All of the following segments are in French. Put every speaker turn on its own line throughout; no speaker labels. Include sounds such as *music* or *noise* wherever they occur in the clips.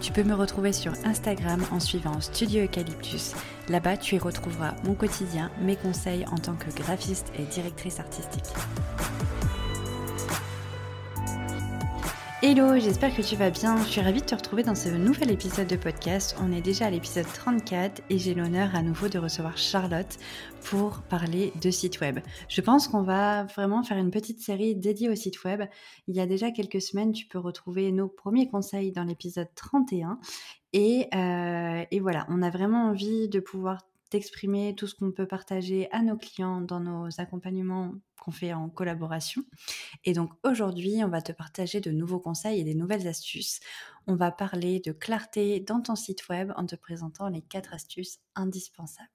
Tu peux me retrouver sur Instagram en suivant Studio Eucalyptus. Là-bas, tu y retrouveras mon quotidien, mes conseils en tant que graphiste et directrice artistique. Hello, j'espère que tu vas bien. Je suis ravie de te retrouver dans ce nouvel épisode de podcast. On est déjà à l'épisode 34 et j'ai l'honneur à nouveau de recevoir Charlotte pour parler de site web. Je pense qu'on va vraiment faire une petite série dédiée au site web. Il y a déjà quelques semaines, tu peux retrouver nos premiers conseils dans l'épisode 31. Et, euh, et voilà, on a vraiment envie de pouvoir d'exprimer tout ce qu'on peut partager à nos clients dans nos accompagnements qu'on fait en collaboration. Et donc aujourd'hui, on va te partager de nouveaux conseils et des nouvelles astuces. On va parler de clarté dans ton site web en te présentant les quatre astuces indispensables.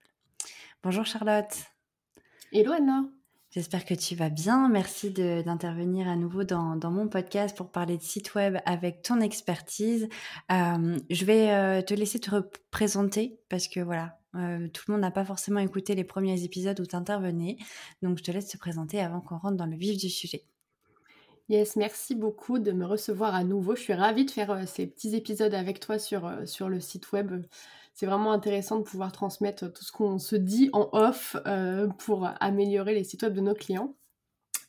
Bonjour Charlotte.
Hello Anna.
J'espère que tu vas bien. Merci d'intervenir à nouveau dans, mon podcast pour parler de site web avec ton expertise. Euh, je vais euh, te laisser te représenter parce que voilà, euh, tout le monde n'a pas forcément écouté les premiers épisodes où tu intervenais. Donc je te laisse te présenter avant qu'on rentre dans le vif du sujet.
Yes, merci beaucoup de me recevoir à nouveau. Je suis ravie de faire ces petits épisodes avec toi sur, sur le site web c'est vraiment intéressant de pouvoir transmettre tout ce qu'on se dit en off euh, pour améliorer les sites web de nos clients.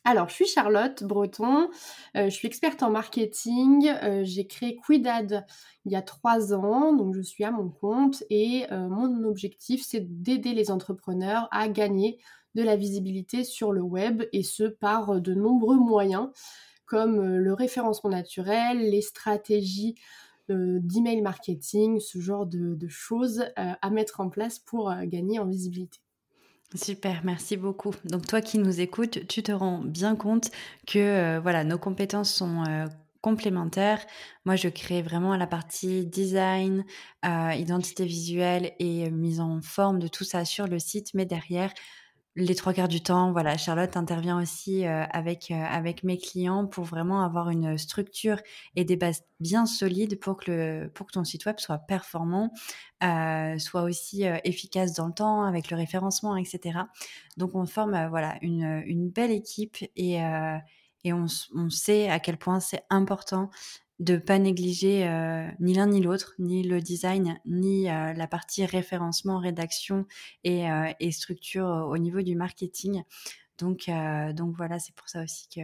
Alors, je suis Charlotte Breton, euh, je suis experte en marketing, euh, j'ai créé Quidad il y a trois ans, donc je suis à mon compte. Et mon objectif c'est d'aider les entrepreneurs à gagner de la visibilité sur le web et ce par de nombreux moyens comme le référencement naturel, les stratégies d'email marketing, ce genre de, choses euh, à mettre en place pour euh, gagner en visibilité.
Super, merci beaucoup. Donc toi qui nous écoutes, tu te rends bien compte que euh, voilà, nos compétences sont complémentaires. Moi, je crée vraiment la partie design, identité visuelle et mise en forme de tout ça sur le site, mais derrière, les trois quarts du temps, voilà, Charlotte intervient aussi euh, avec, euh, avec mes clients pour vraiment avoir une structure et des bases bien solides pour que, le, pour que ton site web soit performant, euh, soit aussi efficace dans le temps avec le référencement, etc. Donc on forme voilà, une, une belle équipe et, et on, on, sait à quel point c'est important de pas négliger euh, ni l'un ni l'autre, ni le design, ni euh, la partie référencement, rédaction et, euh, structure au niveau du marketing. Donc, voilà, c'est pour ça aussi que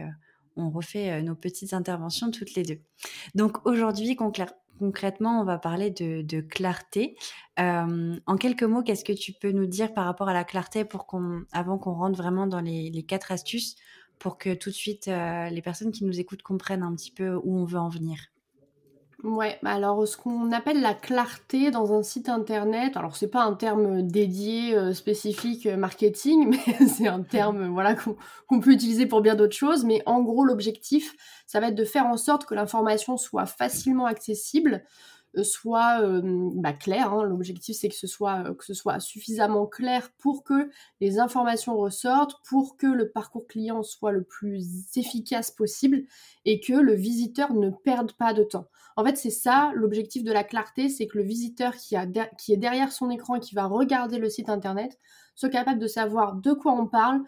on refait nos petites interventions toutes les deux. Donc aujourd'hui, concrètement, on va parler de, clarté. en quelques mots, qu'est-ce que tu peux nous dire par rapport à la clarté avant qu'on rentre vraiment dans les quatre astuces pour que tout de suite euh, les personnes qui nous écoutent comprennent un petit peu où on veut en venir
Ouais, bah alors ce qu'on appelle la clarté dans un site internet, alors c'est pas un terme dédié euh, spécifique euh, marketing, *laughs* mais c'est un terme voilà qu'on peut utiliser pour bien d'autres choses. Mais en gros, l'objectif, ça va être de faire en sorte que l'information soit facilement accessible, soit bah, clair. Hein. L'objectif, c'est que, ce soit, suffisamment clair pour que les informations ressortent, pour que le parcours client soit le plus efficace possible et que le visiteur ne perde pas de temps. En fait, c'est ça l'objectif de la clarté, c'est que le visiteur qui, qui est derrière son écran et qui va regarder le site internet soit capable de savoir de quoi on parle,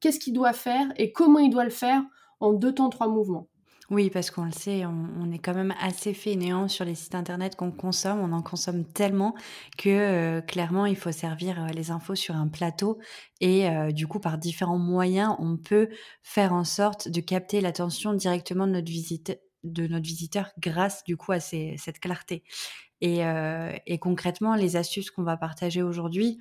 qu'est-ce qu'il doit faire et comment il doit le faire en deux temps, trois mouvements.
Oui, parce qu'on le sait, on, est quand même assez fainéant sur les sites internet qu'on consomme. On en consomme tellement que euh, clairement, il faut servir euh, les infos sur un plateau. Et euh, du coup, par différents moyens, on peut faire en sorte de capter l'attention directement de notre, visite, de notre visiteur grâce du coup à cette clarté. Et, concrètement, les astuces qu'on va partager aujourd'hui,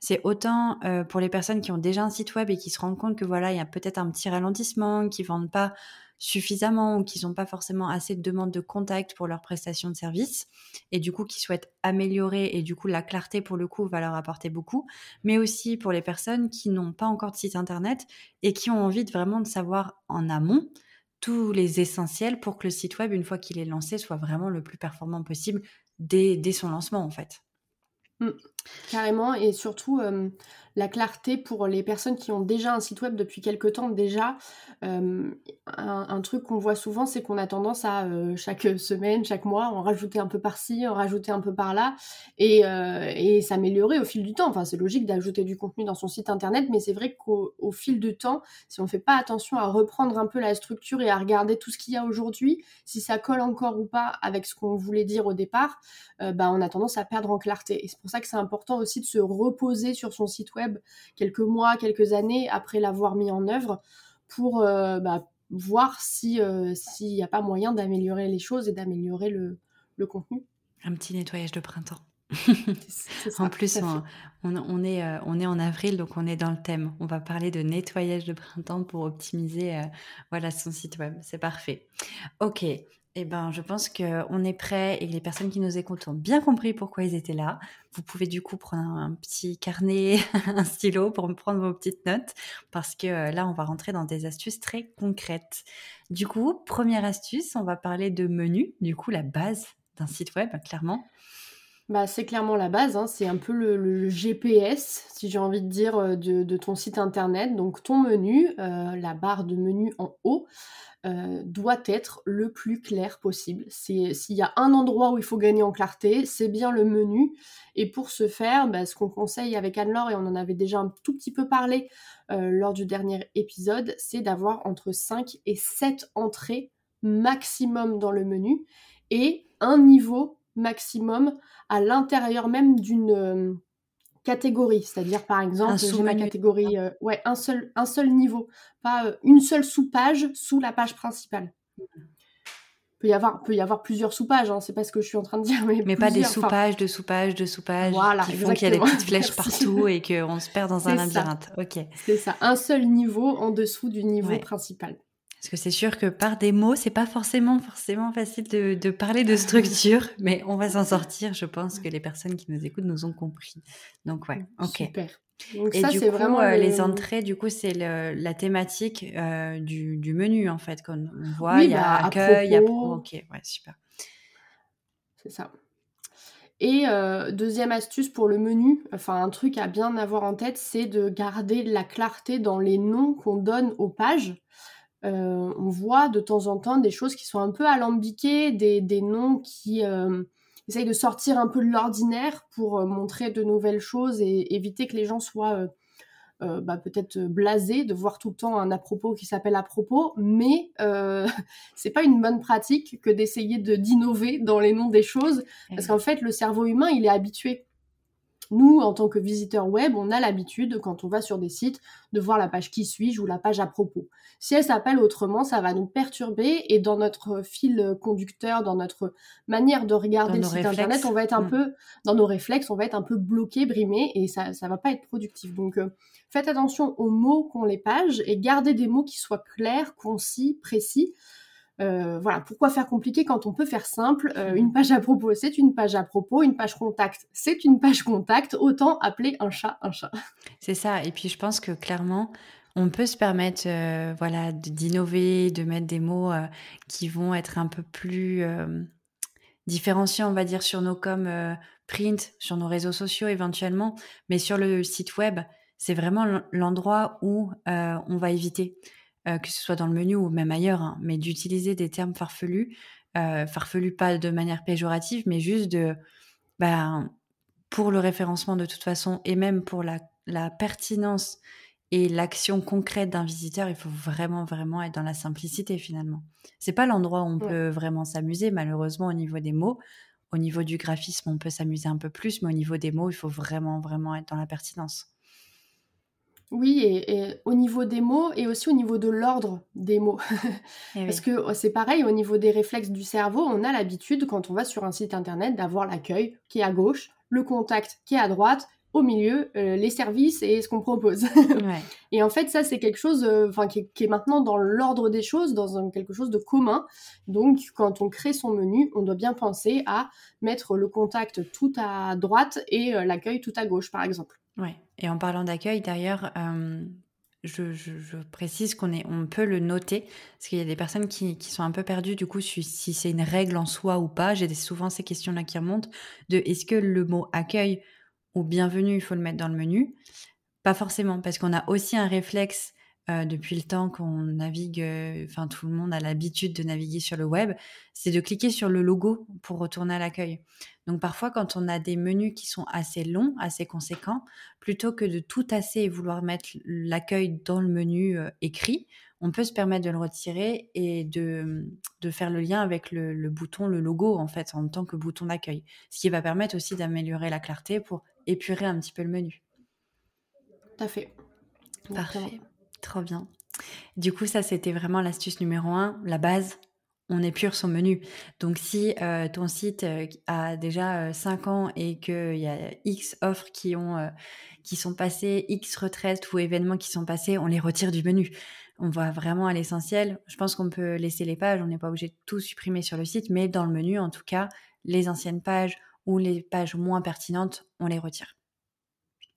c'est autant pour les personnes qui ont déjà un site web et qui se rendent compte que voilà, il y a peut-être un petit ralentissement, qui vendent pas suffisamment ou qu'ils n'ont pas forcément assez de demandes de contact pour leur prestation de service et du coup qui souhaitent améliorer et du coup la clarté pour le coup va leur apporter beaucoup, mais aussi pour les personnes qui n'ont pas encore de site internet et qui ont envie de vraiment de savoir en amont tous les essentiels pour que le site web, une fois qu'il est lancé, soit vraiment le plus performant possible dès, son lancement en fait.
Mmh. Carrément et surtout, la clarté pour les personnes qui ont déjà un site web depuis quelque temps déjà. un, truc qu'on voit souvent, c'est qu'on a tendance à chaque semaine, chaque mois, en rajouter un peu par-ci, en rajouter un peu par-là, et, et s'améliorer au fil du temps. Enfin, c'est logique d'ajouter du contenu dans son site internet, mais c'est vrai qu'au fil du temps, si on ne fait pas attention à reprendre un peu la structure et à regarder tout ce qu'il y a aujourd'hui, si ça colle encore ou pas avec ce qu'on voulait dire au départ, bah, on a tendance à perdre en clarté. Et c'est pour ça que c'est important aussi de se reposer sur son site web quelques mois, quelques années après l'avoir mis en œuvre pour euh, bah, voir euh, s'il n'y a pas moyen d'améliorer les choses et d'améliorer le, contenu.
Un petit nettoyage de printemps. *laughs* en plus, on, est, euh, on est en avril, donc on est dans le thème. On va parler de nettoyage de printemps pour optimiser voilà, son site web. C'est parfait. Ok, eh ben, je pense qu'on est prêt et les personnes qui nous écoutent ont bien compris pourquoi ils étaient là. Vous pouvez du coup prendre un petit carnet, *laughs* un stylo pour me prendre vos petites notes parce que euh, là, on va rentrer dans des astuces très concrètes. Du coup, première astuce, on va parler de menu, du coup, la base d'un site web, clairement.
Bah, c'est clairement la base, hein. c'est un peu le, GPS, si j'ai envie de dire, euh, de, ton site internet. Donc ton menu, euh, la barre de menu en haut, euh, doit être le plus clair possible. S'il y a un endroit où il faut gagner en clarté, c'est bien le menu. Et pour ce faire, bah, ce qu'on conseille avec Anne-Laure, et on en avait déjà un tout petit peu parlé lors du dernier épisode, c'est d'avoir entre 5 et 7 entrées maximum dans le menu et un niveau maximum à l'intérieur même d'une euh, catégorie. C'est-à-dire, par exemple, j'ai ma catégorie, euh, ouais, un seul, un seul niveau, pas euh, une seule sous-page sous la page principale. Peut y avoir, peut y avoir plusieurs sous-pages, hein, c'est pas ce que je suis en train de dire.
Mais, pas des sous-pages, de sous-pages, de sous-pages voilà, qui font qu'il y a des petites flèches *laughs* partout et qu'on se perd dans un labyrinthe. Ok.
C'est ça, un seul niveau en dessous du niveau principal.
Parce que c'est sûr que par des mots, c'est pas forcément forcément facile de, parler de structure, *laughs* mais on va s'en sortir. Je pense que les personnes qui nous écoutent nous ont compris. Donc ouais, ok. Super. Donc Et ça, du coup, vraiment euh, les entrées, du coup, c'est la thématique euh, du, menu en fait qu'on voit. il y a bah, accueil, il y a ok, ouais, super.
C'est ça. Et euh, deuxième astuce pour le menu, enfin un truc à bien avoir en tête, c'est de garder la clarté dans les noms qu'on donne aux pages. Euh, on voit de temps en temps des choses qui sont un peu alambiquées, des, noms qui euh, essayent de sortir un peu de l'ordinaire pour euh, montrer de nouvelles choses et éviter que les gens soient bah, peut-être blasés de voir tout le temps un à propos qui s'appelle à propos, mais *laughs* c'est pas une bonne pratique que d'essayer de d'innover dans les noms des choses, parce qu'en fait le cerveau humain il est habitué nous, en tant que visiteurs web, on a l'habitude, quand on va sur des sites, de voir la page qui suis-je ou la page à propos. Si elle s'appelle autrement, ça va nous perturber et dans notre fil conducteur, dans notre manière de regarder le site internet, on va être un mm. peu, dans nos réflexes, on va être un peu bloqué, brimé et ça, ça va pas être productif. Donc, euh, faites attention aux mots qu'ont les pages et gardez des mots qui soient clairs, concis, précis. Euh, voilà, pourquoi faire compliqué quand on peut faire simple euh, Une page à propos, c'est une page à propos. Une page contact, c'est une page contact. Autant appeler un chat un chat.
C'est ça. Et puis je pense que clairement, on peut se permettre, euh, voilà, d'innover, de mettre des mots qui vont être un peu plus différenciants, on va dire, sur nos coms print, sur nos réseaux sociaux éventuellement, mais sur le site web, c'est vraiment l'endroit où on va éviter. Euh, que ce soit dans le menu ou même ailleurs, hein, mais d'utiliser des termes farfelus, euh, farfelus pas de manière péjorative, mais juste de, ben, pour le référencement de toute façon, et même pour la, pertinence et l'action concrète d'un visiteur, il faut vraiment, vraiment être dans la simplicité finalement. C'est pas l'endroit où on peut vraiment s'amuser, malheureusement, au niveau des mots. Au niveau du graphisme, on peut s'amuser un peu plus, mais au niveau des mots, il faut vraiment, vraiment être dans la pertinence.
Oui, et, au niveau des mots et aussi au niveau de l'ordre des mots. *laughs* Eh Parce que oh, c'est pareil, au niveau des réflexes du cerveau, on a l'habitude, quand on va sur un site internet, d'avoir l'accueil qui est à gauche, le contact qui est à droite, au milieu, euh, les services et ce qu'on propose. *laughs* Et en fait, ça, c'est quelque chose euh, qui, est maintenant dans l'ordre des choses, dans quelque chose de commun. Donc, quand on crée son menu, on doit bien penser à mettre le contact tout à droite et euh, l'accueil tout à gauche, par exemple.
Ouais. Et en parlant d'accueil, d'ailleurs, euh, je, précise qu'on est, on peut le noter parce qu'il y a des personnes qui, sont un peu perdues du coup si, c'est une règle en soi ou pas. J'ai souvent ces questions-là qui remontent de est-ce que le mot accueil ou bienvenue, il faut le mettre dans le menu? Pas forcément, parce qu'on a aussi un réflexe euh, depuis le temps qu'on navigue, euh, enfin tout le monde a l'habitude de naviguer sur le web, c'est de cliquer sur le logo pour retourner à l'accueil. Donc parfois quand on a des menus qui sont assez longs, assez conséquents, plutôt que de tout tasser et vouloir mettre l'accueil dans le menu euh, écrit, on peut se permettre de le retirer et de, de faire le lien avec le, le, bouton, le logo en fait, en tant que bouton d'accueil. Ce qui va permettre aussi d'améliorer la clarté pour épurer un petit peu le menu.
Tout à fait.
Parfait. Trop bien. Du coup, ça, c'était vraiment l'astuce numéro un, la base. On épure son menu. Donc, si euh, ton site euh, a déjà 5 euh, ans et qu'il y a X offres qui, ont, qui sont passées, X retraites ou événements qui sont passés, on les retire du menu. On va vraiment à l'essentiel. Je pense qu'on peut laisser les pages, on n'est pas obligé de tout supprimer sur le site, mais dans le menu, en tout cas, les anciennes pages ou les pages moins pertinentes, on les retire.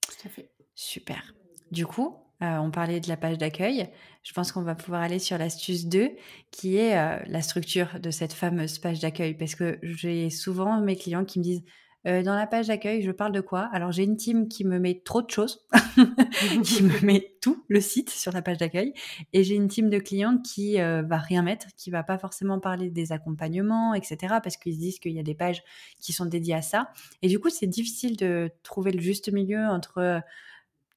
Tout à fait.
Super. Du coup, euh, on parlait de la page d'accueil. Je pense qu'on va pouvoir aller sur l'astuce 2, qui est euh, la structure de cette fameuse page d'accueil. Parce que j'ai souvent mes clients qui me disent euh, dans la page d'accueil, je parle de quoi? Alors j'ai une team qui me met trop de choses, *laughs* qui me met tout le site sur la page d'accueil, et j'ai une team de clients qui va rien mettre, qui va pas forcément parler des accompagnements, etc. Parce qu'ils se disent qu'il y a des pages qui sont dédiées à ça. Et du coup, c'est difficile de trouver le juste milieu entre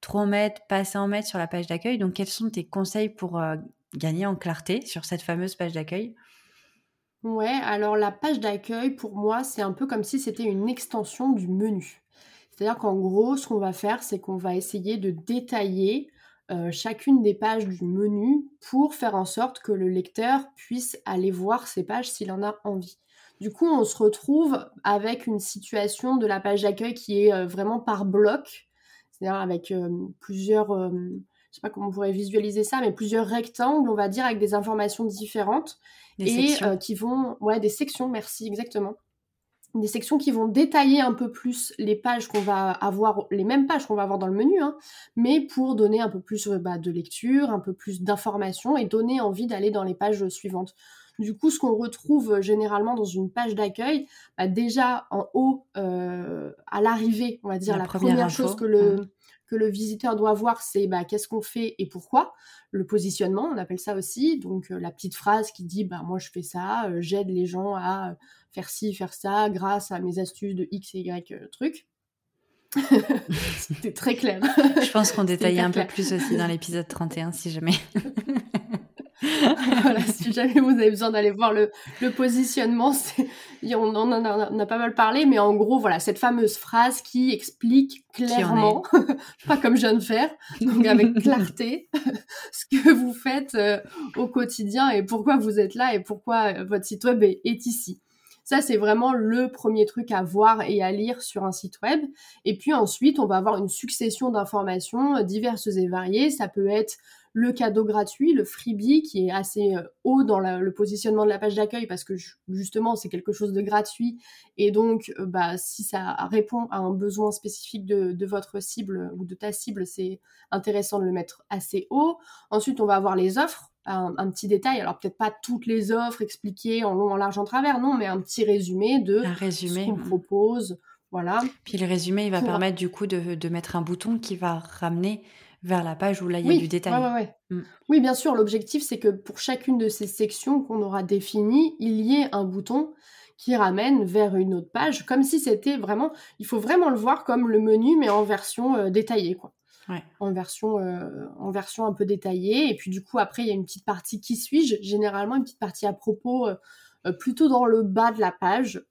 trop mettre, pas assez en mettre sur la page d'accueil. Donc, quels sont tes conseils pour euh, gagner en clarté sur cette fameuse page d'accueil?
Ouais, alors la page d'accueil, pour moi, c'est un peu comme si c'était une extension du menu. C'est-à-dire qu'en gros, ce qu'on va faire, c'est qu'on va essayer de détailler euh, chacune des pages du menu pour faire en sorte que le lecteur puisse aller voir ces pages s'il en a envie. Du coup, on se retrouve avec une situation de la page d'accueil qui est euh, vraiment par bloc, c'est-à-dire avec plusieurs, je ne sais pas comment on pourrait visualiser ça, mais plusieurs rectangles, on va dire, avec des informations différentes. et qui vont, ouais, des sections, merci, exactement. Des sections qui vont détailler un peu plus les pages qu'on va avoir, les mêmes pages qu'on va avoir dans le menu, hein, mais pour donner un peu plus bah, de lecture, un peu plus d'informations et donner envie d'aller dans les pages suivantes. Du coup, ce qu'on retrouve généralement dans une page d'accueil, bah, déjà en haut, à l'arrivée, on va dire, la, première, chose que le, mmh que le visiteur doit voir, c'est bah, qu'est-ce qu'on fait et pourquoi. Le positionnement, on appelle ça aussi. Donc euh, la petite phrase qui dit bah, moi je fais ça, euh, j'aide les gens à euh, faire ci, faire ça grâce à mes astuces de X et Y trucs. *laughs* C'était très clair.
Je pense qu'on détaillait un peu plus aussi dans l'épisode 31 si jamais. *laughs*
voilà, *laughs* si jamais vous avez besoin d'aller voir le, positionnement, *laughs* on en a, pas mal parlé, mais en gros, voilà, cette fameuse phrase qui explique clairement, *laughs* pas comme je viens de faire, donc avec clarté, ce que vous faites euh, au quotidien et pourquoi vous êtes là et pourquoi euh, votre site web est, est ici. Ça, c'est vraiment le premier truc à voir et à lire sur un site web. Et puis ensuite, on va avoir une succession d'informations euh, diverses et variées. Ça peut être le cadeau gratuit, le freebie, qui est assez euh, haut dans le positionnement de la page d'accueil parce que justement c'est quelque chose de gratuit et donc euh, bah, si ça répond à un besoin spécifique de, votre cible ou de ta cible, c'est intéressant de le mettre assez haut. Ensuite, on va avoir les offres. Un, petit détail, alors peut-être pas toutes les offres expliquées en long, en large, en travers, non, mais un petit résumé de
résumé,
ce qu'on propose, voilà.
Puis le résumé, il va permettre du coup de, de, mettre un bouton qui va ramener vers la page où là il y a du détail.
Mm. Oui, bien sûr, l'objectif c'est que pour chacune de ces sections qu'on aura définies, il y ait un bouton qui ramène vers une autre page, comme si c'était vraiment, il faut vraiment le voir comme le menu, mais en version euh, détaillée, quoi. En, version, euh, en version un peu détaillée. Et puis du coup, après, il y a une petite partie qui suis-je, généralement une petite partie à propos, euh, plutôt dans le bas de la page.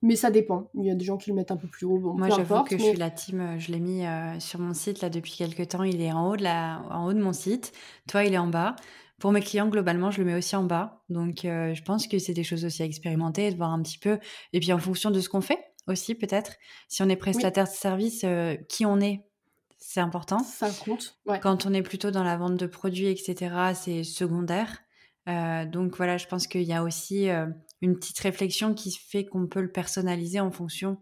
Mais ça dépend. Il y a des gens qui le mettent un peu plus haut.
Moi, j'avoue que je suis la team. Euh, je l'ai mis euh, sur mon site là depuis quelques temps. Il est en haut de la, en haut de mon site. Toi, il est en bas. Pour mes clients, globalement, je le mets aussi en bas. Donc, euh, je pense que c'est des choses aussi à expérimenter, de voir un petit peu. Et puis, en fonction de ce qu'on fait aussi, peut-être. Si on est prestataire de service, qui on est, c'est important.
Ça compte.
Quand on est plutôt dans la vente de produits, etc., c'est secondaire. donc, voilà, je pense qu'il y a aussi une petite réflexion qui fait qu'on peut le personnaliser en fonction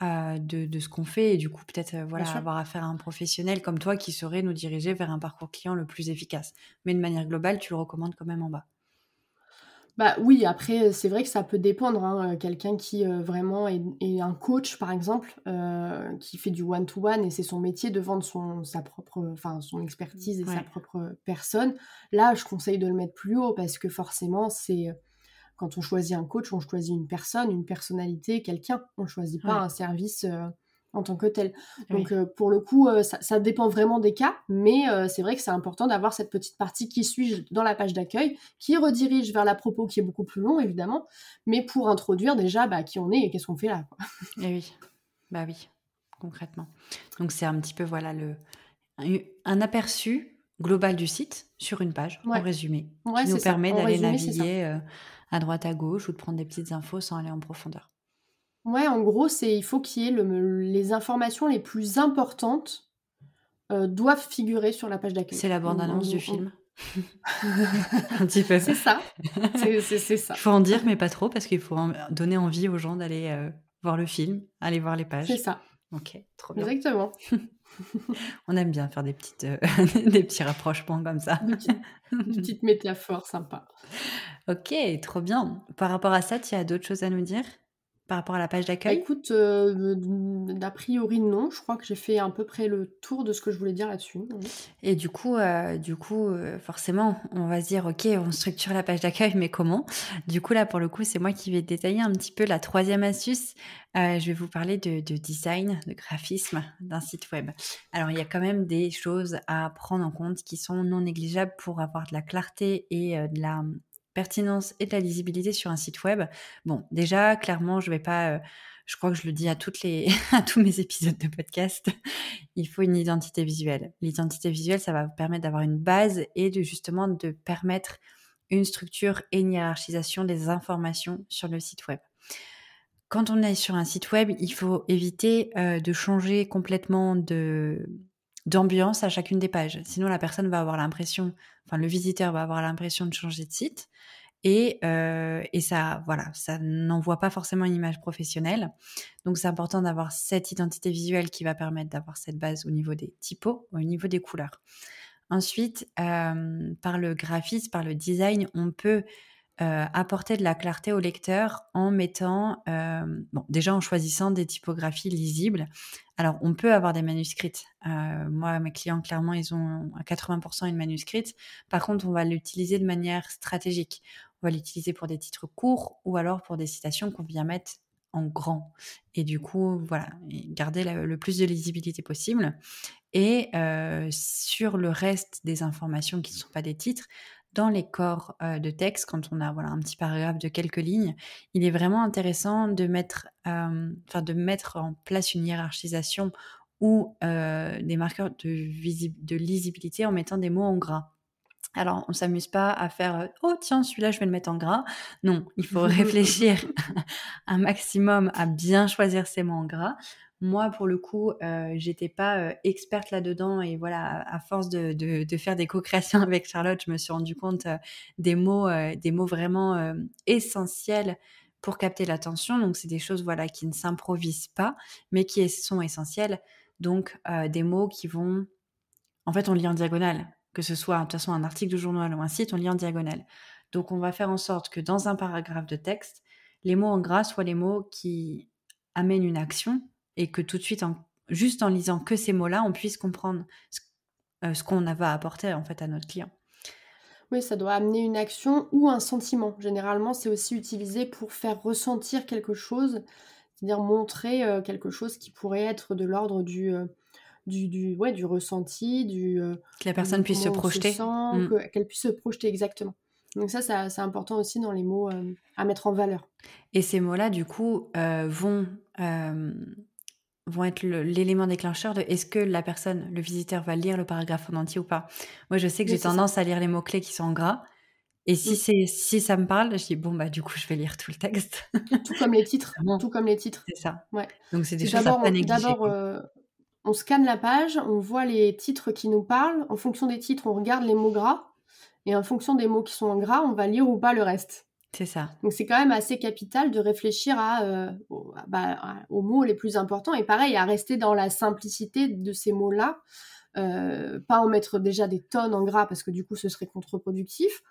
euh, de, ce qu'on fait et du coup peut-être euh, voilà avoir affaire à un professionnel comme toi qui saurait nous diriger vers un parcours client le plus efficace. Mais de manière globale, tu le recommandes quand même en bas.
Bah oui, après, c'est vrai que ça peut dépendre. Hein. Quelqu'un qui vraiment est, un coach, par exemple, qui fait du one-to-one et c'est son métier de vendre son, sa propre, enfin, son expertise et sa propre personne, là, je conseille de le mettre plus haut parce que forcément, c'est quand on choisit un coach, on choisit une personne, une personnalité, quelqu'un. On ne choisit pas un service en tant que tel. Donc euh, pour le coup, euh, ça, dépend vraiment des cas, mais euh, c'est vrai que c'est important d'avoir cette petite partie qui suit dans la page d'accueil, qui redirige vers la propos qui est beaucoup plus long évidemment, mais pour introduire déjà bah, qui on est et qu'est-ce qu'on fait là.
Et eh oui, bah oui, concrètement. Donc c'est un petit peu voilà le un aperçu global du site sur une page en résumé, qui nous permet d'aller naviguer à droite à gauche ou de prendre des petites infos sans aller en profondeur.
Ouais, en gros, c'est il faut qu'il y ait les informations les plus importantes euh, doivent figurer sur la page d'accueil.
C'est la bande-annonce du film. *laughs* un petit peu.
C'est ça. C'est ça.
Il faut en dire, mais pas trop, parce qu'il faut donner envie aux gens d'aller euh, voir le film, aller voir les pages.
C'est ça.
Ok, trop bien.
Exactement. *laughs*
On aime bien faire des, petites, euh, *laughs* des petits rapprochements comme ça.
Des *laughs* petites, métaphores sympas.
Ok, trop bien. Par rapport à ça, tu as d'autres choses à nous dire? Par rapport à la page bah, d'accueil?
Écoute, euh, d'a priori non. Je crois que j'ai fait à peu près le tour de ce que je voulais dire là-dessus.
Et du coup, euh, du coup, euh, forcément, on va se dire, ok, on structure la page d'accueil, mais comment? Du coup, là, pour le coup, c'est moi qui vais détailler un petit peu la troisième astuce. je vais vous parler de, de design, de graphisme d'un site web. Alors, il y a quand même des choses à prendre en compte qui sont non négligeables pour avoir de la clarté et de la pertinence et de la lisibilité sur un site web. Bon, déjà, clairement, je vais pas, euh, je crois que je le dis à toutes les, *laughs* à tous mes épisodes de podcast, il faut une identité visuelle. L'identité visuelle, ça va vous permettre d'avoir une base et de justement de permettre une structure et une hiérarchisation des informations sur le site web. Quand on est sur un site web, il faut éviter euh, de changer complètement de, d'ambiance à chacune des pages. Sinon, la personne va avoir l'impression, enfin le visiteur va avoir l'impression de changer de site. Et, euh, et ça, voilà, ça n'envoie pas forcément une image professionnelle. Donc, c'est important d'avoir cette identité visuelle qui va permettre d'avoir cette base au niveau des typos, au niveau des couleurs. Ensuite, euh, par le graphisme, par le design, on peut euh, apporter de la clarté au lecteur en mettant, euh, bon, déjà en choisissant des typographies lisibles. Alors, on peut avoir des manuscrites. Euh, moi, mes clients, clairement, ils ont à 80% une manuscrite. Par contre, on va l'utiliser de manière stratégique. On va l'utiliser pour des titres courts ou alors pour des citations qu'on vient mettre en grand. Et du coup, voilà, garder le plus de lisibilité possible. Et sur le reste des informations qui ne sont pas des titres, dans les corps de texte, quand on a un petit paragraphe de quelques lignes, il est vraiment intéressant de mettre, mettre en place une hiérarchisation ou des marqueurs de, de lisibilité en mettant des mots en gras. Alors, on s'amuse pas à faire oh tiens celui-là je vais le mettre en gras. Non, il faut *laughs* réfléchir un maximum à bien choisir ses mots en gras. Moi, pour le coup, euh, j'étais pas euh, experte là-dedans et voilà, à, force de, de, faire des co-créations *laughs* avec Charlotte, je me suis rendu compte euh, des mots, euh, des mots vraiment essentiels pour capter l'attention. Donc, c'est des choses voilà qui ne s'improvisent pas, mais qui sont essentielles. Donc, des mots qui vont, en fait, on lit en diagonale, que ce soit de toute façon un article de journal ou un site, on lit en diagonale. Donc, on va faire en sorte que dans un paragraphe de texte, les mots en gras soient les mots qui amènent une action et que tout de suite, juste en lisant que ces mots-là, on puisse comprendre ce, euh, qu'on va apporter en fait à notre client.
Oui, ça doit amener une action ou un sentiment. Généralement, c'est aussi utilisé pour faire ressentir quelque chose, c'est-à-dire montrer euh, quelque chose qui pourrait être de l'ordre du, euh, du, du, ouais, du ressenti, du...
que la personne puisse se projeter.
Mm. Qu'elle puisse se projeter exactement. Donc ça, c'est important aussi dans les mots à mettre en valeur.
Et ces mots-là, du coup, vont vont être l'élément déclencheur de est-ce que la personne, le visiteur, va lire le paragraphe en entier ou pas? Moi, je sais que j'ai tendance à lire les mots-clés qui sont en gras. Et si, c'est si ça me parle, je dis bon, bah, du coup, je vais lire tout le texte.
tout comme les titres. *laughs* tout comme les titres.
C'est ça.
Ouais.
Donc, c'est des choses à pas négliger.
D'abord, euh, on scanne la page, on voit les titres qui nous parlent. En fonction des titres, on regarde les mots gras. Et en fonction des mots qui sont en gras, on va lire ou pas le reste.
C'est ça.
Donc c'est quand même assez capital de réfléchir à, euh, bah, aux mots les plus importants et pareil à rester dans la simplicité de ces mots-là, euh, pas en mettre déjà des tonnes en gras parce que du coup ce serait contre-productif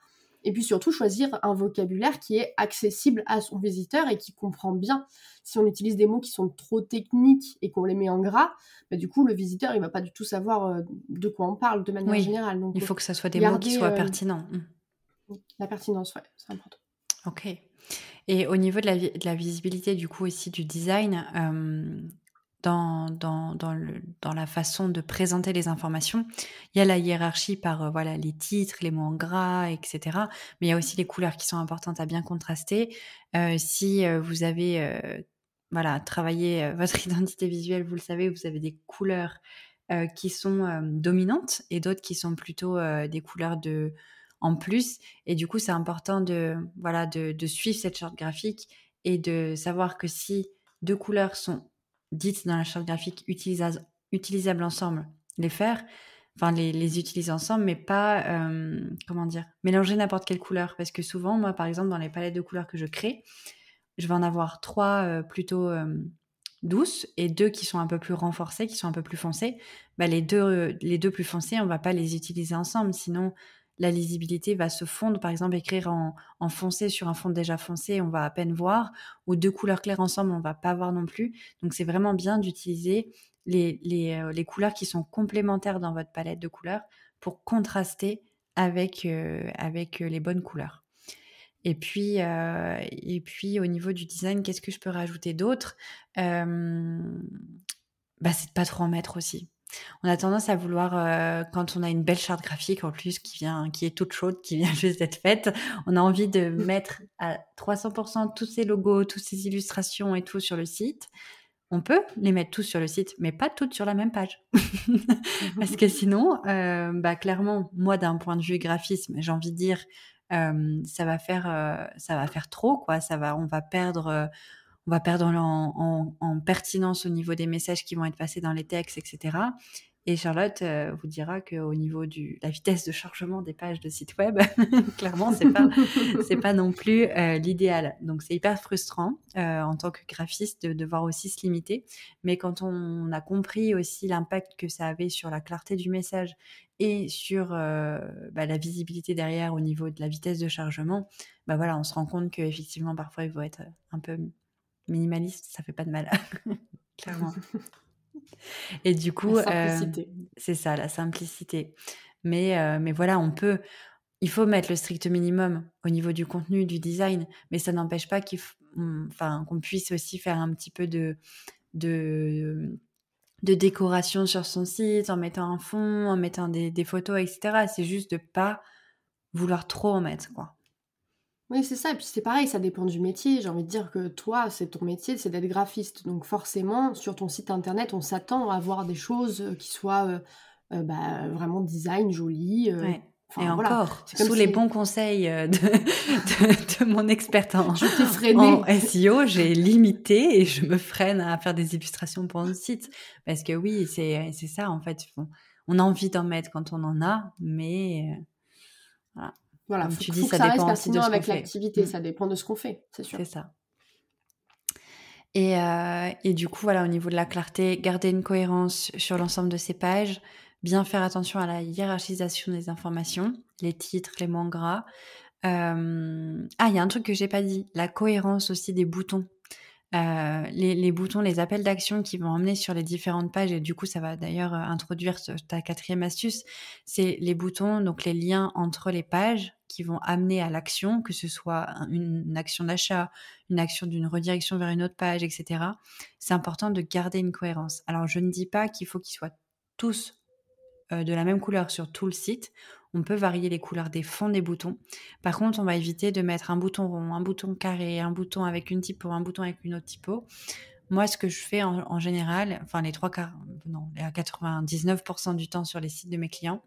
Et puis surtout choisir un vocabulaire qui est accessible à son visiteur et qui comprend bien. Si on utilise des mots qui sont trop techniques et qu'on les met en gras, bah, du coup le visiteur il va pas du tout savoir euh, de quoi on parle de manière générale.
Donc, il faut que ça soit des mots qui soient pertinents.
Mmh. La pertinence, ouais, c'est important.
Ok. Et au niveau de la, de la, visibilité, du coup, aussi du design, dans, dans, dans, le, dans, la façon de présenter les informations. Il y a la hiérarchie par euh, voilà, les titres, les mots en gras, etc. Mais il y a aussi les couleurs qui sont importantes à bien contraster. Euh, si euh, vous avez voilà, travaillé *laughs* votre identité visuelle, vous le savez, vous avez des couleurs qui sont dominantes et d'autres qui sont plutôt des couleurs de, en plus. Et du coup, c'est important de, voilà, de, de suivre cette charte graphique et de savoir que si deux couleurs sont dites dans la charte graphique utilisables ensemble, les faire, enfin les, utiliser ensemble, mais pas, euh, comment dire, mélanger n'importe quelle couleur. Parce que souvent, moi, par exemple, dans les palettes de couleurs que je crée, je vais en avoir trois euh, plutôt euh, douces et deux qui sont un peu plus renforcées, qui sont un peu plus foncées. Bah, les, deux, plus foncées, on va pas les utiliser ensemble, sinon la lisibilité va se fondre. Par exemple, écrire en, foncé sur un fond déjà foncé, on va à peine voir, ou deux couleurs claires ensemble, on va pas voir non plus. Donc, c'est vraiment bien d'utiliser les, euh, les, couleurs qui sont complémentaires dans votre palette de couleurs pour contraster avec, euh, avec euh, les bonnes couleurs. Et puis, et puis, au niveau du design, qu'est-ce que je peux rajouter d'autre? Bah, C'est de pas trop en mettre aussi. On a tendance à vouloir, euh, quand on a une belle charte graphique en plus qui vient, qui est toute chaude, qui vient *laughs* juste d'être faite, on a envie de *laughs* mettre à 300% tous ces logos, toutes ces illustrations et tout sur le site. On peut les mettre tous sur le site, mais pas toutes sur la même page. *laughs* Parce que sinon, euh, bah, clairement, moi, d'un point de vue graphisme, j'ai envie de dire, euh, ça va faire, ça va faire trop, quoi. Ça va, on va perdre on va perdre en, en, pertinence au niveau des messages qui vont être passés dans les textes, etc. Et Charlotte euh, vous dira qu'au niveau de la vitesse de chargement des pages de site web, *laughs* clairement, c'est pas, pas non plus euh, l'idéal. Donc, c'est hyper frustrant euh, en tant que graphiste de devoir aussi se limiter. Mais quand on a compris aussi l'impact que ça avait sur la clarté du message et sur bah, la visibilité derrière au niveau de la vitesse de chargement, bah voilà, on se rend compte qu'effectivement, parfois, il faut être un peu minimaliste, ça fait pas de mal, *laughs* clairement. *laughs* Et du coup, euh, c'est ça, la simplicité. Mais, euh, mais voilà, on peut, il faut mettre le strict minimum au niveau du contenu, du design, mais ça n'empêche pas qu'il, enfin, qu'on puisse aussi faire un petit peu de, de, de décoration sur son site, en mettant un fond, en mettant des, des photos, etc. C'est juste de pas vouloir trop en mettre, quoi.
Oui, c'est ça. Et puis c'est pareil, ça dépend du métier. J'ai envie de dire que toi, c'est ton métier, c'est d'être graphiste. Donc forcément, sur ton site internet, on s'attend à voir des choses euh, qui soient euh, euh, bah, vraiment design, jolies.
et encore, sous les bons conseils *laughs* de, mon experte en, SEO, j'ai limité et je me freine à faire des illustrations pour un site. Parce que oui, c'est ça en fait. On a envie d'en mettre quand on en a, mais
voilà. Voilà, faut, tu dis, ça, reste pertinent avec l'activité, mm. ça dépend de ce qu'on fait, c'est sûr.
C'est ça. Et, euh, et, du coup, voilà, au niveau de la clarté, garder une cohérence sur l'ensemble de ces pages, bien faire attention à la hiérarchisation des informations, les titres, les mots gras. Euh, ah, il y a un truc que j'ai pas dit, la cohérence aussi des boutons. Euh, les, les, boutons, les appels d'action qui vont emmener sur les différentes pages, et du coup, ça va d'ailleurs introduire ta quatrième astuce, c'est les boutons, donc les liens entre les pages qui vont amener à l'action, que ce soit une action d'achat, une action d'une redirection vers une autre page, etc. C'est important de garder une cohérence. Alors, je ne dis pas qu'il faut qu'ils soient tous euh, de la même couleur sur tout le site. On peut varier les couleurs des fonds des boutons. Par contre, on va éviter de mettre un bouton rond, un bouton carré, un bouton avec une typo, un bouton avec une autre typo. Moi, ce que je fais en, général, enfin les trois quarts, non, à 99% du temps sur les sites de mes clients,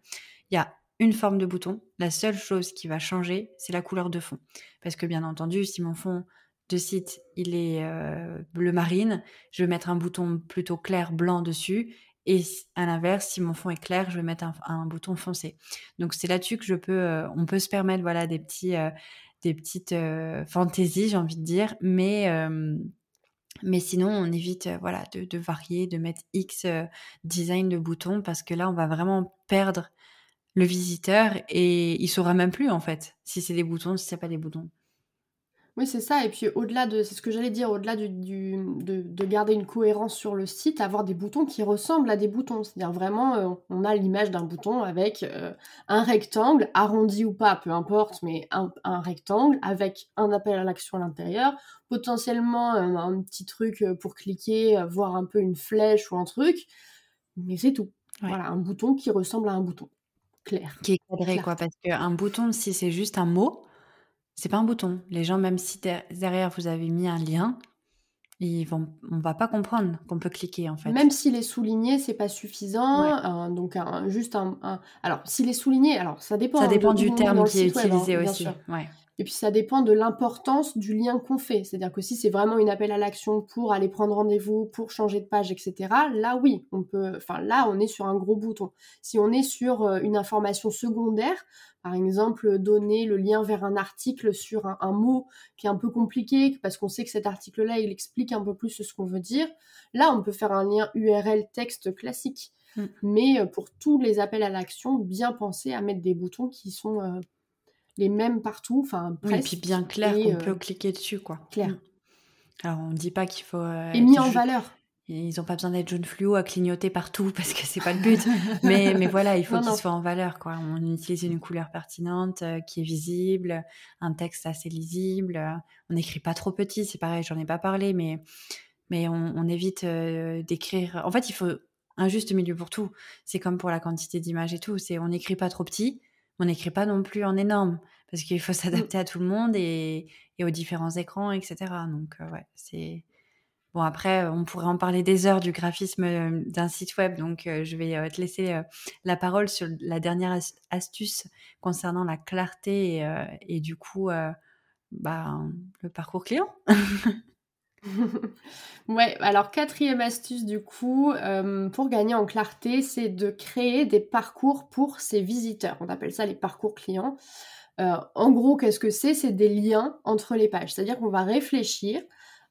il y a une forme de bouton. La seule chose qui va changer, c'est la couleur de fond. Parce que bien entendu, si mon fond de site, il est euh, bleu marine, je vais mettre un bouton plutôt clair blanc dessus. Et à l'inverse, si mon fond est clair, je vais mettre un, bouton foncé. Donc c'est là-dessus que je peux, euh, on peut se permettre voilà des petits, euh, des petites fantaisies, j'ai envie de dire, mais mais sinon, on évite voilà de, de, varier, de mettre X design de boutons parce que là, on va vraiment perdre le visiteur et il saura même plus en fait si c'est des boutons, si c'est pas des boutons.
Oui, c'est ça. Et puis au-delà de, c'est ce que j'allais dire, au-delà du, de, garder une cohérence sur le site, avoir des boutons qui ressemblent à des boutons. C'est-à-dire vraiment, euh, on a l'image d'un bouton avec euh, un rectangle, arrondi ou pas, peu importe, mais un, rectangle avec un appel à l'action à l'intérieur, potentiellement un, petit truc euh, pour cliquer, voir un peu une flèche ou un truc, mais c'est tout. Voilà, un bouton qui ressemble à un bouton. Clair.
Qui est cadré, quoi, parce qu'un bouton, si c'est juste un mot, c'est pas un bouton. Les gens, même si derrière vous avez mis un lien, ils vont, on va pas comprendre qu'on peut cliquer en fait.
Même s'il est souligné, c'est pas suffisant. donc juste un, alors s'il est souligné, alors ça dépend.
Ça dépend du terme qui est hein, utilisé aussi. Ouais.
Et puis ça dépend de l'importance du lien qu'on fait. C'est-à-dire que si c'est vraiment une appel à l'action pour aller prendre rendez-vous, pour changer de page, etc. Là oui, on peut. Enfin là, on est sur un gros bouton. Si on est sur euh, une information secondaire, par exemple donner le lien vers un article sur un, mot qui est un peu compliqué parce qu'on sait que cet article-là il explique un peu plus ce qu'on veut dire. Là, on peut faire un lien URL texte classique. Mm. Mais euh, pour tous les appels à l'action, bien penser à mettre des boutons qui sont euh, les mêmes partout, enfin
presque. et puis bien clair qu'on peut euh, cliquer dessus, quoi.
Clair. Mm.
Alors on ne dit pas qu'il faut. Euh,
et mis en valeur.
Ils n'ont pas besoin d'être jaune fluo à clignoter partout *laughs* parce que c'est pas le but. *laughs* mais, mais voilà, il faut qu'ils soient en valeur, quoi. On utilise une couleur pertinente euh, qui est visible, un texte assez lisible. On n'écrit pas trop petit, c'est pareil, j'en ai pas parlé, mais mais on, évite d'écrire. En fait, il faut un juste milieu pour tout. C'est comme pour la quantité d'images et tout. C'est on n'écrit pas trop petit, on n'écrit pas non plus en énorme parce qu'il faut *laughs* mmh. s'adapter à tout le monde et, aux différents écrans, etc. Donc, euh, ouais, c'est. Bon, après, on pourrait en parler des heures du graphisme euh, d'un site web, donc euh, je vais te laisser la parole sur la dernière astuce concernant la clarté et, du coup, bah, le parcours client. *laughs* *laughs*
ouais, alors quatrième astuce du coup, euh, pour gagner en clarté, c'est de créer des parcours pour ses visiteurs. On appelle ça les parcours clients. Euh, en gros, qu'est-ce que c'est? C'est des liens entre les pages. C'est-à-dire qu'on va réfléchir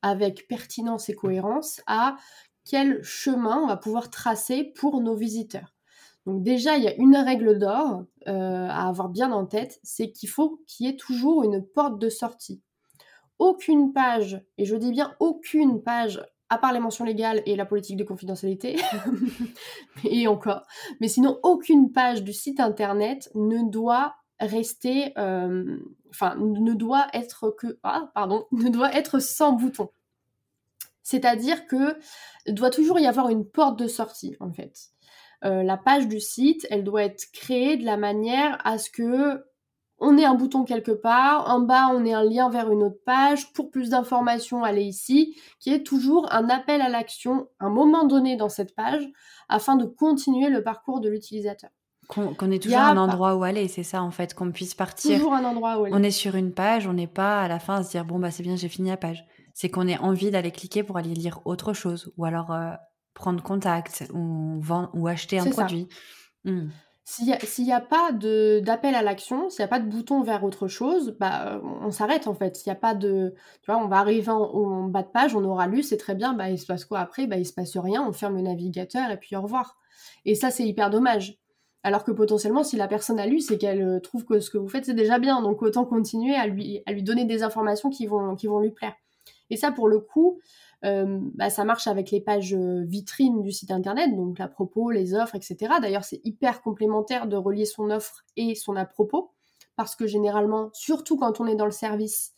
avec pertinence et cohérence à quel chemin on va pouvoir tracer pour nos visiteurs. Donc déjà, il y a une règle d'or euh, à avoir bien en tête, c'est qu'il faut qu'il y ait toujours une porte de sortie aucune page, et je dis bien aucune page, à part les mentions légales et la politique de confidentialité, *laughs* et encore, mais sinon aucune page du site internet ne doit rester, euh, enfin, ne doit être que, ah, pardon, ne doit être sans bouton. C'est-à-dire que doit toujours y avoir une porte de sortie, en fait. Euh, la page du site, elle doit être créée de la manière à ce que on est un bouton quelque part, en bas on est un lien vers une autre page, pour plus d'informations allez ici, qui est toujours un appel à l'action un moment donné dans cette page afin de continuer le parcours de l'utilisateur.
Qu'on ait toujours un endroit où aller, c'est ça en fait, qu'on puisse partir.
Toujours un endroit où aller.
On est sur une page, on n'est pas à la fin à se dire bon bah c'est bien j'ai fini la page. C'est qu'on ait envie d'aller cliquer pour aller lire autre chose ou alors euh, prendre contact ou, vendre, ou acheter un produit.
Hmm. S'il n'y a, pas d'appel à l'action, s'il n'y a pas de bouton vers autre chose, bah, on s'arrête en fait. S'il n'y a pas de. Tu vois, on va arriver en, bas de page, on aura lu, c'est très bien, bah, il se passe quoi après? Bah, Il se passe rien, on ferme le navigateur et puis au revoir. Et ça, c'est hyper dommage. Alors que potentiellement, si la personne a lu, c'est qu'elle euh, trouve que ce que vous faites, c'est déjà bien. Donc autant continuer à lui, à lui donner des informations qui vont, qui vont lui plaire. Et ça, pour le coup, bah, ça marche avec les pages euh, vitrines du site internet, donc la propos, les offres, etc. D'ailleurs, c'est hyper complémentaire de relier son offre et son à propos, parce que généralement, surtout quand on est dans le service,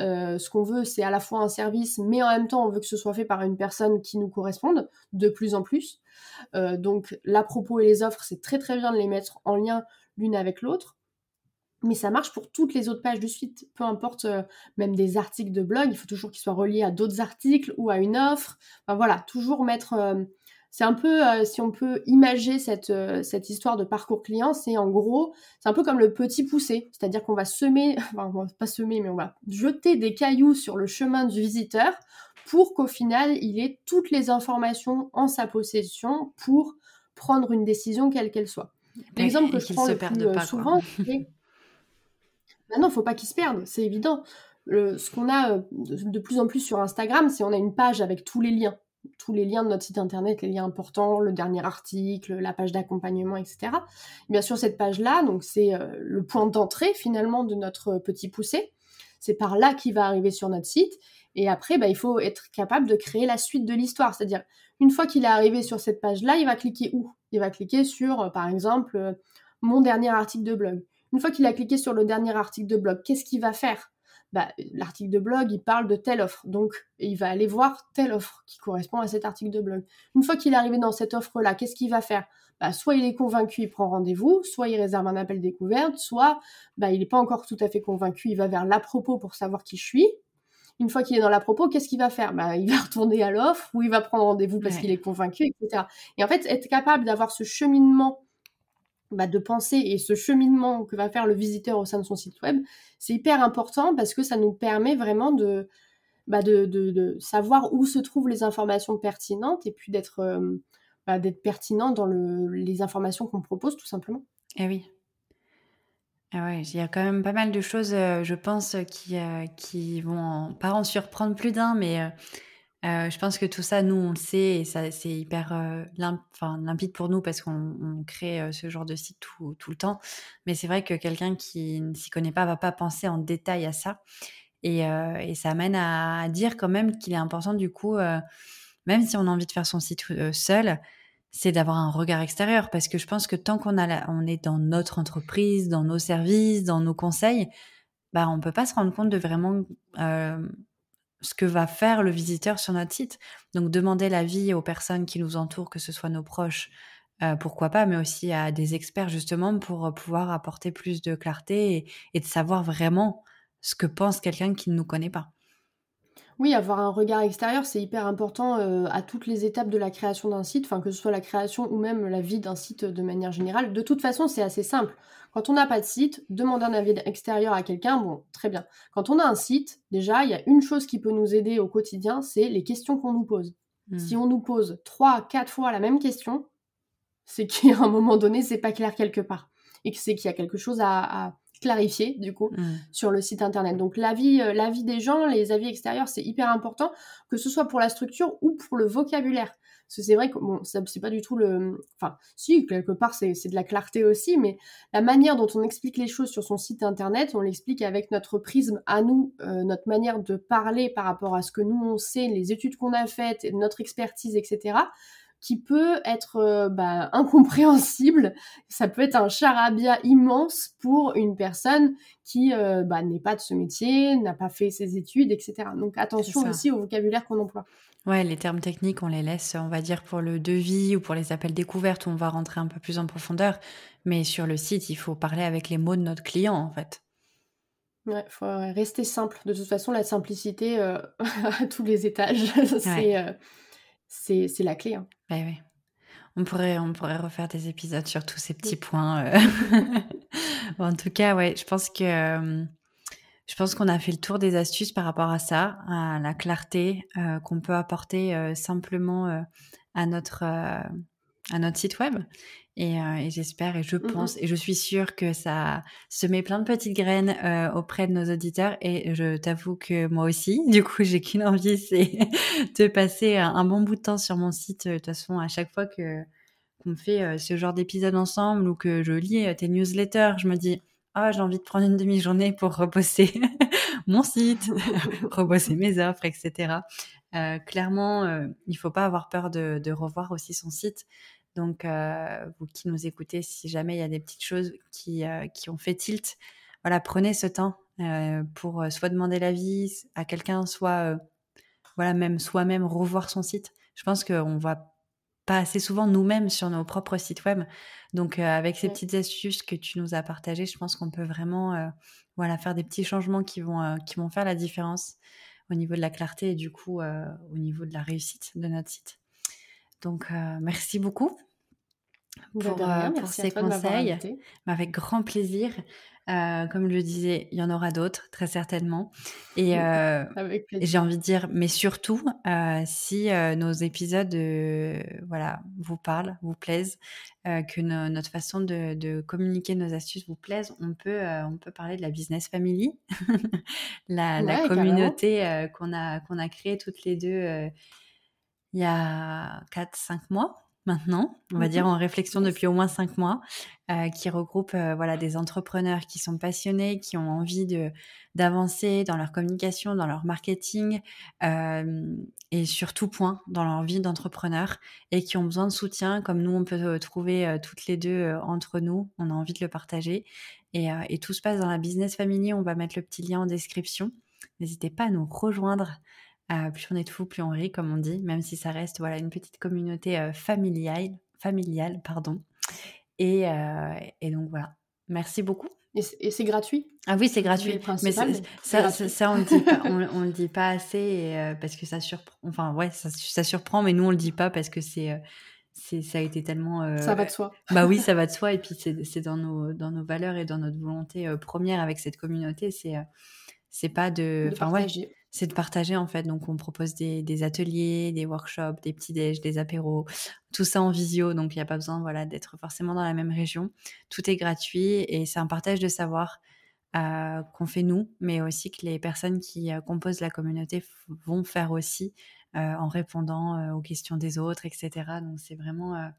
euh, ce qu'on veut, c'est à la fois un service, mais en même temps, on veut que ce soit fait par une personne qui nous corresponde de plus en plus. donc, la propos et les offres, c'est très très bien de les mettre en lien l'une avec l'autre mais ça marche pour toutes les autres pages du site. Peu importe, euh, même des articles de blog, il faut toujours qu'ils soient reliés à d'autres articles ou à une offre. Enfin voilà, toujours mettre. Euh, c'est un peu, euh, si on peut imager cette, cette histoire de parcours client, c'est en gros, c'est un peu comme le petit poussé. C'est-à-dire qu'on va semer, *laughs* enfin, on va pas semer, mais on va jeter des cailloux sur le chemin du visiteur pour qu'au final, il ait toutes les informations en sa possession pour prendre une décision quelle qu'elle soit.
L'exemple que je prends le plus souvent, c'est
non, non, faut pas qu'ils se perdent, c'est évident. ce qu'on a euh, de plus en plus sur Instagram, c'est on a une page avec tous les liens. tous les liens de notre site internet, les liens importants, le dernier article, la page d'accompagnement, etc. Bien sûr, cette page-là, c'est le point d'entrée finalement de notre petit poussé. C'est par là qu'il va arriver sur notre site. Et après, bah, il faut être capable de créer la suite de l'histoire. C'est-à-dire, une fois qu'il est arrivé sur cette page-là, il va cliquer où? Il va cliquer sur, euh, par exemple, euh, mon dernier article de blog. Une fois qu'il a cliqué sur le dernier article de blog, qu'est-ce qu'il va faire? Bah, L'article de blog, il parle de telle offre. Donc, il va aller voir telle offre qui correspond à cet article de blog. Une fois qu'il est arrivé dans cette offre-là, qu'est-ce qu'il va faire? Bah, Soit il est convaincu, il prend rendez-vous, soit il réserve un appel découverte, soit bah, il n'est pas encore tout à fait convaincu, il va vers l'à propos pour savoir qui je suis, une fois qu'il est dans la propos, qu'est-ce qu'il va faire? Bah, Il va *laughs* retourner à l'offre ou il va prendre rendez-vous parce qu'il est convaincu, etc. Et en fait, être capable d'avoir ce cheminement bah, de pensée et ce cheminement que va faire le visiteur au sein de son site web, c'est hyper important parce que ça nous permet vraiment de, bah, de, savoir où se trouvent les informations pertinentes et puis d'être euh, bah, pertinent dans les informations qu'on propose tout simplement.
Eh oui, ah ouais, il y a quand même pas mal de choses, euh, je pense, qui, euh, qui vont pas en surprendre plus d'un, mais euh, je pense que tout ça, nous, on le sait et ça, c'est hyper limpide pour nous parce qu'on crée ce genre de site tout, le temps. Mais c'est vrai que quelqu'un qui ne s'y connaît pas va pas penser en détail à ça. Et, et ça amène à, dire quand même qu'il est important, du coup, même si on a envie de faire son site seul, c'est d'avoir un regard extérieur parce que je pense que tant qu'on est dans notre entreprise, dans nos services, dans nos conseils, bah on peut pas se rendre compte de vraiment euh, ce que va faire le visiteur sur notre site. Donc demander l'avis aux personnes qui nous entourent, que ce soit nos proches, euh, pourquoi pas, mais aussi à des experts justement pour pouvoir apporter plus de clarté et de savoir vraiment ce que pense quelqu'un qui ne nous connaît pas.
Oui, avoir un regard extérieur, c'est hyper important euh, à toutes les étapes de la création d'un site, enfin que ce soit la création ou même la vie d'un site de manière générale. De toute façon, c'est assez simple. Quand on n'a pas de site, demander un avis extérieur à quelqu'un, bon, très bien. Quand on a un site, déjà, il y a une chose qui peut nous aider au quotidien, c'est les questions qu'on nous pose. Hmm. Si on nous pose trois, quatre fois la même question, c'est *laughs* qu'à un moment donné, c'est pas clair quelque part. Et que c'est qu'il y a quelque chose à clarifier du coup mmh. sur le site internet. Donc l'avis euh, l'avis des gens, les avis extérieurs, c'est hyper important que ce soit pour la structure ou pour le vocabulaire. Parce que c'est vrai que bon, c'est pas du tout le enfin si quelque part c'est de la clarté aussi mais la manière dont on explique les choses sur son site internet, on l'explique avec notre prisme à nous, euh, notre manière de parler par rapport à ce que nous on sait, les études qu'on a faites, notre expertise, etc qui peut être euh, bah, incompréhensible. Ça peut être un charabia immense pour une personne qui euh, bah, n'est pas de ce métier, n'a pas fait ses études, etc. Donc attention aussi au vocabulaire qu'on emploie.
Ouais, les termes techniques, on les laisse, on va dire, pour le devis ou pour les appels découvertes, où on va rentrer un peu plus en profondeur. Mais sur le site, il faut parler avec les mots de notre client, en fait.
Ouais, faut rester simple. De toute façon, la simplicité euh, *laughs* à tous les étages, *laughs* c'est c'est la clé. Hein.
On pourrait, on pourrait refaire des épisodes sur tous ces petits points. Euh. *laughs* en tout cas, ouais, je pense que euh, je pense qu'on a fait le tour des astuces par rapport à ça, à la clarté euh, qu'on peut apporter simplement à notre à notre site web. Euh, et, j'espère et je mmh pense et je suis sûre que ça se met plein de petites graines euh, auprès de nos auditeurs. Et je t'avoue que moi aussi, *laughs* du coup, j'ai qu'une envie, c'est de passer un, bon bout de temps sur mon site. De toute façon, à chaque fois que qu'on fait euh, ce genre d'épisode ensemble ou que je lis tes newsletters, je me dis ah j'ai envie de prendre une demi-journée pour reposter *laughs* mon site, *laughs* rebosser mes offres, etc. clairement, il faut pas avoir peur de, de revoir aussi son site donc, euh, vous qui nous écoutez, si jamais il y a des petites choses qui, euh, qui ont fait tilt, voilà, prenez ce temps euh, pour soit demander l'avis à quelqu'un, soit voilà, même soi-même revoir son site. Je pense qu'on va pas assez souvent nous-mêmes sur nos propres sites web. Donc, avec ces petites astuces que tu nous as partagées, je pense qu'on peut vraiment voilà, faire des petits changements qui vont, qui vont faire la différence au niveau de la clarté et du coup au niveau de la réussite de notre site. Donc, euh, merci beaucoup
bah, pour, euh, ces conseils.
Avec grand plaisir. Euh, comme je le disais, il y en aura d'autres, très certainement. Et, *laughs* j'ai envie de dire, mais surtout, si nos épisodes voilà, vous parlent, vous plaisent, que notre façon de, communiquer nos astuces vous plaise, on peut, on peut parler de la business family, *laughs* la, la, communauté qu'on a, qu'on a créée toutes les deux il y a 4-5 mois maintenant, on va dire en réflexion depuis au moins cinq mois, euh, qui regroupe euh, voilà des entrepreneurs qui sont passionnés, qui ont envie de d'avancer dans leur communication, dans leur marketing euh, et sur tout point dans leur vie d'entrepreneur et qui ont besoin de soutien, comme nous on peut trouver toutes les deux entre nous, on a envie de le partager et, et tout se passe dans la business family. On va mettre le petit lien en description. N'hésitez pas à nous rejoindre. Euh, plus on est de fous, plus on rit, comme on dit, même si ça reste voilà une petite communauté euh, familiale, familiale, pardon. Et, euh, et donc voilà. Merci beaucoup.
Et c'est- gratuit?
Ah oui, c'est gratuit. Mais ça,
gratuit.
ça, on *laughs* on le dit pas assez et, parce que ça surprend. Enfin ouais, ça, ça surprend, mais nous on le dit pas parce que c'est, c'est, ça a été tellement. euh,
Ça va de soi.
bah oui, ça *laughs* va de soi et puis c'est, c'est dans nos, dans nos valeurs et dans notre volonté euh, première avec cette communauté, c'est, euh, c'est pas de, enfin ouais. C'est de partager en fait. Donc on propose des, ateliers, des workshops, des petits déj, des apéros, tout ça en visio. Donc il n'y a pas besoin voilà d'être forcément dans la même région. Tout est gratuit et c'est un partage de savoir euh, qu'on fait nous, mais aussi que les personnes qui euh, composent la communauté vont faire aussi euh, en répondant aux questions des autres, etc. Donc c'est vraiment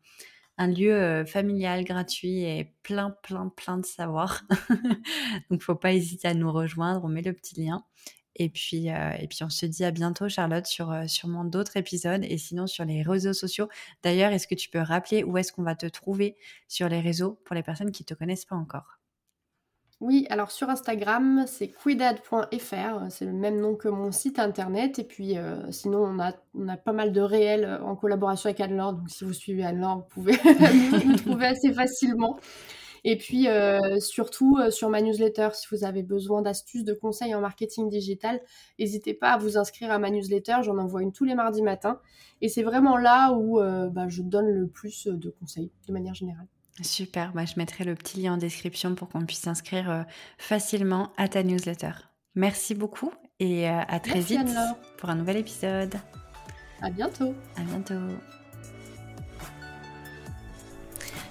un lieu familial, gratuit et plein, plein, plein de savoir. *laughs* Donc faut pas hésiter à nous rejoindre. On met le petit lien. Et puis, euh, et puis on se dit à bientôt, Charlotte, sur euh, sûrement d'autres épisodes et sinon sur les réseaux sociaux. D'ailleurs, est-ce que tu peux rappeler où est-ce qu'on va te trouver sur les réseaux pour les personnes qui ne te connaissent pas encore?
Oui, alors sur Instagram, c'est quidad.fr, c'est le même nom que mon site internet. Et puis euh, sinon, on a, on a pas mal de réels en collaboration avec Anne-Laure. Donc si vous suivez Anne-Laure, vous pouvez *laughs* nous trouver assez facilement. Et puis euh, surtout euh, sur ma newsletter, si vous avez besoin d'astuces, de conseils en marketing digital, n'hésitez pas à vous inscrire à ma newsletter. J'en envoie une tous les mardis matins. Et c'est vraiment là où euh, bah, je donne le plus de conseils de manière générale.
Super, bah, je mettrai le petit lien en description pour qu'on puisse s'inscrire facilement à ta newsletter. Merci beaucoup et à très
Merci,
vite
Anne-Laure.
pour un nouvel épisode.
À bientôt.
À bientôt.